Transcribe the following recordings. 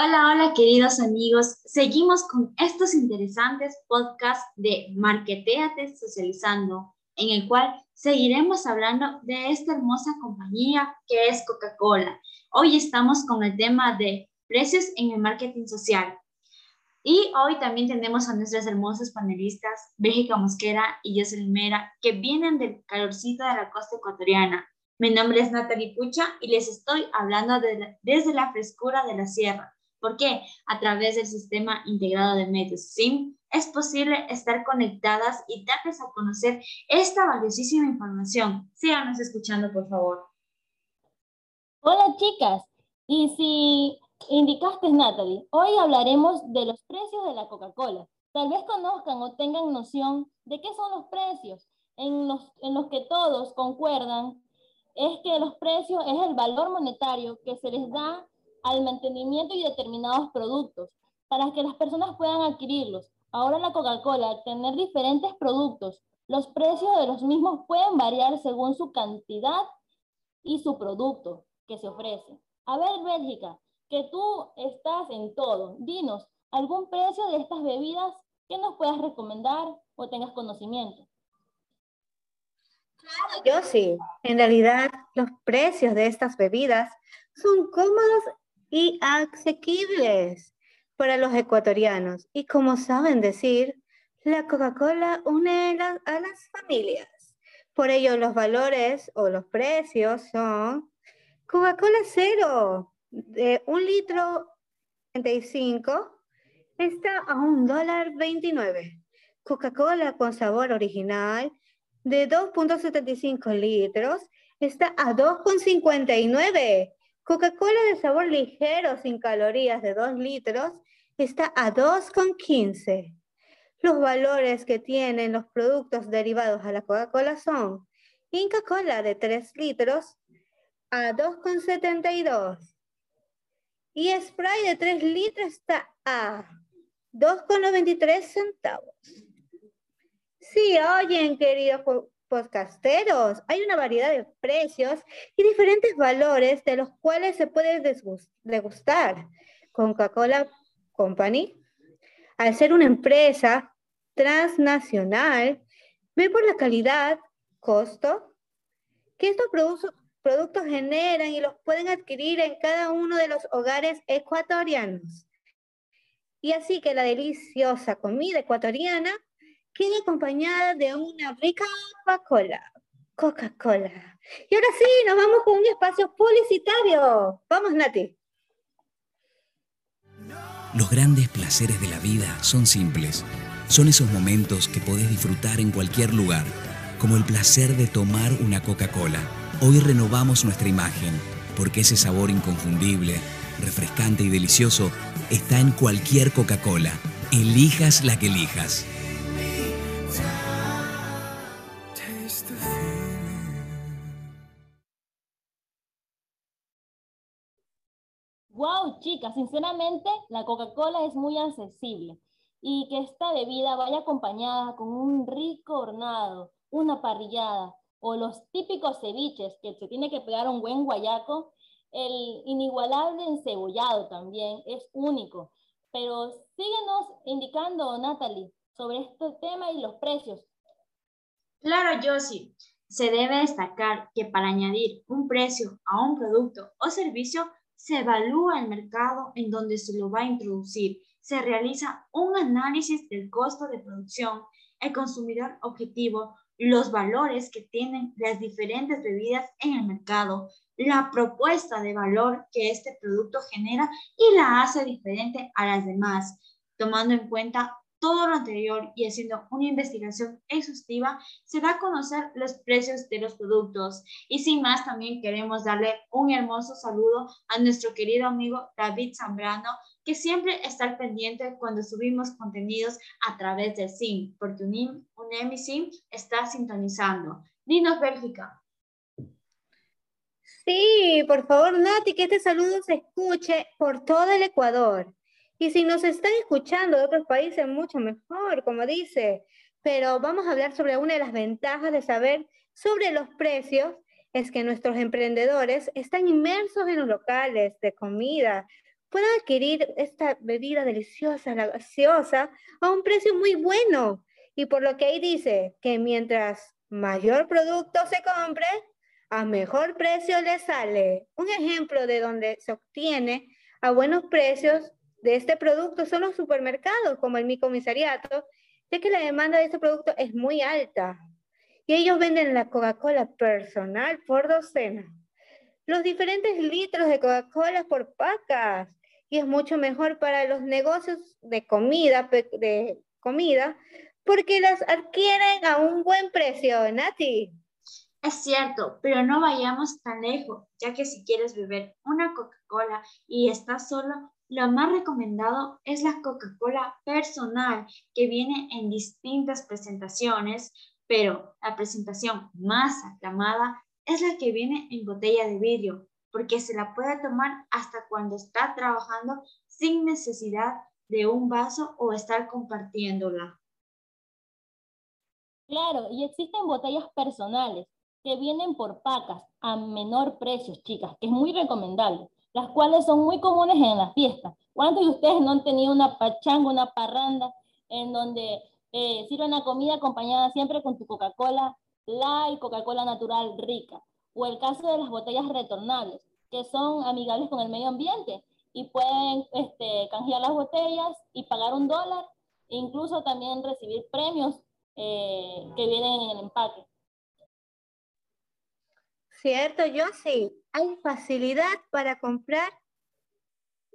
Hola, hola queridos amigos. Seguimos con estos interesantes podcasts de Marketeate Socializando, en el cual seguiremos hablando de esta hermosa compañía que es Coca-Cola. Hoy estamos con el tema de precios en el marketing social. Y hoy también tenemos a nuestras hermosas panelistas, Béjica Mosquera y Jocelyn Mera, que vienen del calorcito de la costa ecuatoriana. Mi nombre es Natalie Pucha y les estoy hablando desde la frescura de la sierra ¿Por qué? A través del sistema integrado de medios SIM es posible estar conectadas y darles a conocer esta valiosísima información. Síganos escuchando, por favor. Hola, chicas. Y si indicaste, Natalie, hoy hablaremos de los precios de la Coca-Cola. Tal vez conozcan o tengan noción de qué son los precios en los, en los que todos concuerdan. Es que los precios es el valor monetario que se les da al mantenimiento y determinados productos para que las personas puedan adquirirlos. Ahora la Coca-Cola, al tener diferentes productos, los precios de los mismos pueden variar según su cantidad y su producto que se ofrece. A ver, Bélgica, que tú estás en todo, dinos algún precio de estas bebidas que nos puedas recomendar o tengas conocimiento. Claro, yo sí. En realidad, los precios de estas bebidas son cómodos y asequibles para los ecuatorianos. Y como saben decir, la Coca-Cola une a las familias. Por ello, los valores o los precios son Coca-Cola cero, de un litro 35, está a un dólar 29. Coca-Cola con sabor original de 2.75 litros está a 2.59. Coca-Cola de sabor ligero sin calorías de 2 litros está a 2,15. Los valores que tienen los productos derivados a la Coca-Cola son Inca Cola de 3 litros a 2,72 y Sprite de 3 litros está a 2,93 centavos. Sí, oyen, queridos podcasteros. Hay una variedad de precios y diferentes valores de los cuales se puede degustar. Coca-Cola Company, al ser una empresa transnacional, ve por la calidad, costo, que estos productos generan y los pueden adquirir en cada uno de los hogares ecuatorianos. Y así que la deliciosa comida ecuatoriana queda acompañada de una rica Coca-Cola. Coca-Cola. Y ahora sí, nos vamos con un espacio publicitario. Vamos, Nati. Los grandes placeres de la vida son simples. Son esos momentos que podés disfrutar en cualquier lugar, como el placer de tomar una Coca-Cola. Hoy renovamos nuestra imagen, porque ese sabor inconfundible, refrescante y delicioso está en cualquier Coca-Cola. Elijas la que elijas. Wow, chicas, sinceramente la Coca-Cola es muy accesible y que esta bebida vaya acompañada con un rico hornado, una parrillada o los típicos ceviches que se tiene que pegar un buen guayaco, el inigualable encebollado también es único. Pero síguenos indicando, Natalie, sobre este tema y los precios. Claro, Josie. Se debe destacar que para añadir un precio a un producto o servicio se evalúa el mercado en donde se lo va a introducir, se realiza un análisis del costo de producción, el consumidor objetivo, los valores que tienen las diferentes bebidas en el mercado, la propuesta de valor que este producto genera y la hace diferente a las demás, tomando en cuenta todo lo anterior y haciendo una investigación exhaustiva, se da a conocer los precios de los productos. Y sin más, también queremos darle un hermoso saludo a nuestro querido amigo David Zambrano, que siempre está al pendiente cuando subimos contenidos a través del SIM, porque un, un SIM está sintonizando. Dinos, Bélgica. Sí, por favor, Nati, que este saludo se escuche por todo el Ecuador. Y si nos están escuchando de otros países, mucho mejor, como dice. Pero vamos a hablar sobre una de las ventajas de saber sobre los precios, es que nuestros emprendedores están inmersos en los locales de comida, puedan adquirir esta bebida deliciosa, la gaseosa, a un precio muy bueno. Y por lo que ahí dice que mientras mayor producto se compre, a mejor precio le sale. Un ejemplo de donde se obtiene a buenos precios de este producto son los supermercados, como el mi comisariato, ya que la demanda de este producto es muy alta. Y ellos venden la Coca-Cola personal por docena. Los diferentes litros de Coca-Cola por pacas. Y es mucho mejor para los negocios de comida, de comida porque las adquieren a un buen precio, Nati. Es cierto, pero no vayamos tan lejos, ya que si quieres beber una Coca-Cola y estás solo, lo más recomendado es la Coca-Cola personal, que viene en distintas presentaciones, pero la presentación más aclamada es la que viene en botella de vidrio, porque se la puede tomar hasta cuando está trabajando sin necesidad de un vaso o estar compartiéndola. Claro, y existen botellas personales que vienen por pacas a menor precio, chicas, que es muy recomendable, las cuales son muy comunes en las fiestas. ¿Cuántos de ustedes no han tenido una pachanga, una parranda en donde eh, sirven la comida acompañada siempre con tu Coca-Cola light, Coca-Cola natural rica? O el caso de las botellas retornables, que son amigables con el medio ambiente y pueden este, canjear las botellas y pagar un dólar, e incluso también recibir premios eh, que vienen en el empaque. Cierto, yo sí. Hay facilidad para comprar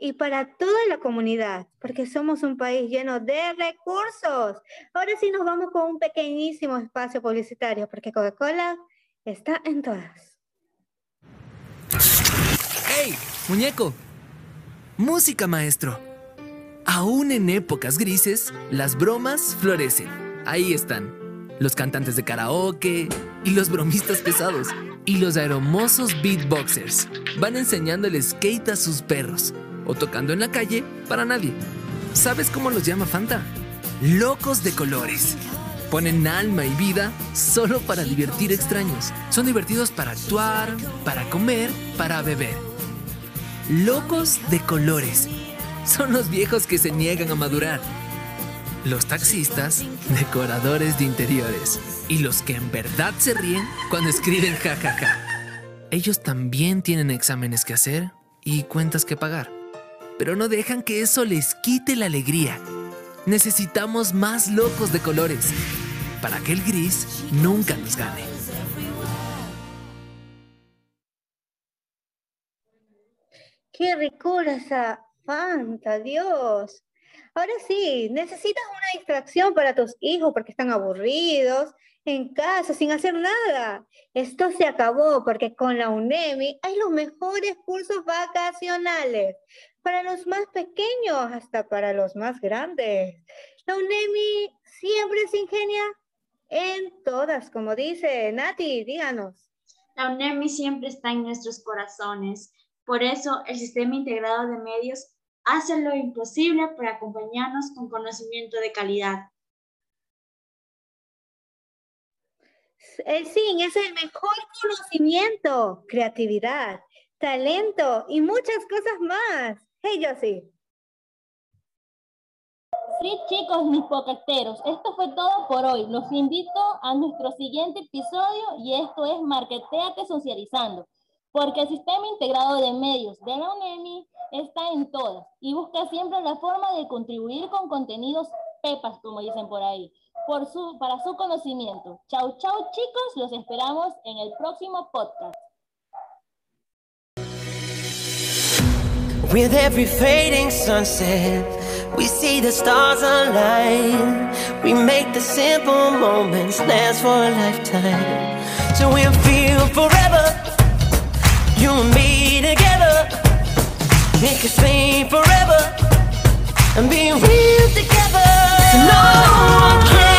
y para toda la comunidad, porque somos un país lleno de recursos. Ahora sí nos vamos con un pequeñísimo espacio publicitario, porque Coca-Cola está en todas. ¡Hey, muñeco! Música, maestro. Aún en épocas grises, las bromas florecen. Ahí están. Los cantantes de karaoke y los bromistas pesados y los aeromosos beatboxers van enseñando el skate a sus perros o tocando en la calle para nadie. ¿Sabes cómo los llama Fanta? Locos de colores. Ponen alma y vida solo para divertir extraños. Son divertidos para actuar, para comer, para beber. Locos de colores. Son los viejos que se niegan a madurar los taxistas, decoradores de interiores y los que en verdad se ríen cuando escriben jajaja. Ellos también tienen exámenes que hacer y cuentas que pagar, pero no dejan que eso les quite la alegría. Necesitamos más locos de colores para que el gris nunca nos gane. ¡Qué ricura esa Fanta, Dios! Ahora sí, necesitas una distracción para tus hijos porque están aburridos en casa sin hacer nada. Esto se acabó porque con la UNEMI hay los mejores cursos vacacionales para los más pequeños hasta para los más grandes. La UNEMI siempre se ingenia en todas, como dice Nati, díganos. La UNEMI siempre está en nuestros corazones. Por eso el Sistema Integrado de Medios hacen lo imposible para acompañarnos con conocimiento de calidad. El SIN es el mejor conocimiento, creatividad, talento y muchas cosas más. Hey, Josie. Sí, chicos, mis poqueteros, esto fue todo por hoy. Los invito a nuestro siguiente episodio y esto es Marketeate Socializando, porque el Sistema Integrado de Medios de la UNEMI está en todas y busca siempre la forma de contribuir con contenidos pepas, como dicen por ahí, por su, para su conocimiento. Chau, chau chicos, los esperamos en el próximo podcast. With every fading sunset, we see the stars align. We make the simple moments last for a lifetime. So we'll feel forever, you and me together. It could stay forever and be real together. No one can.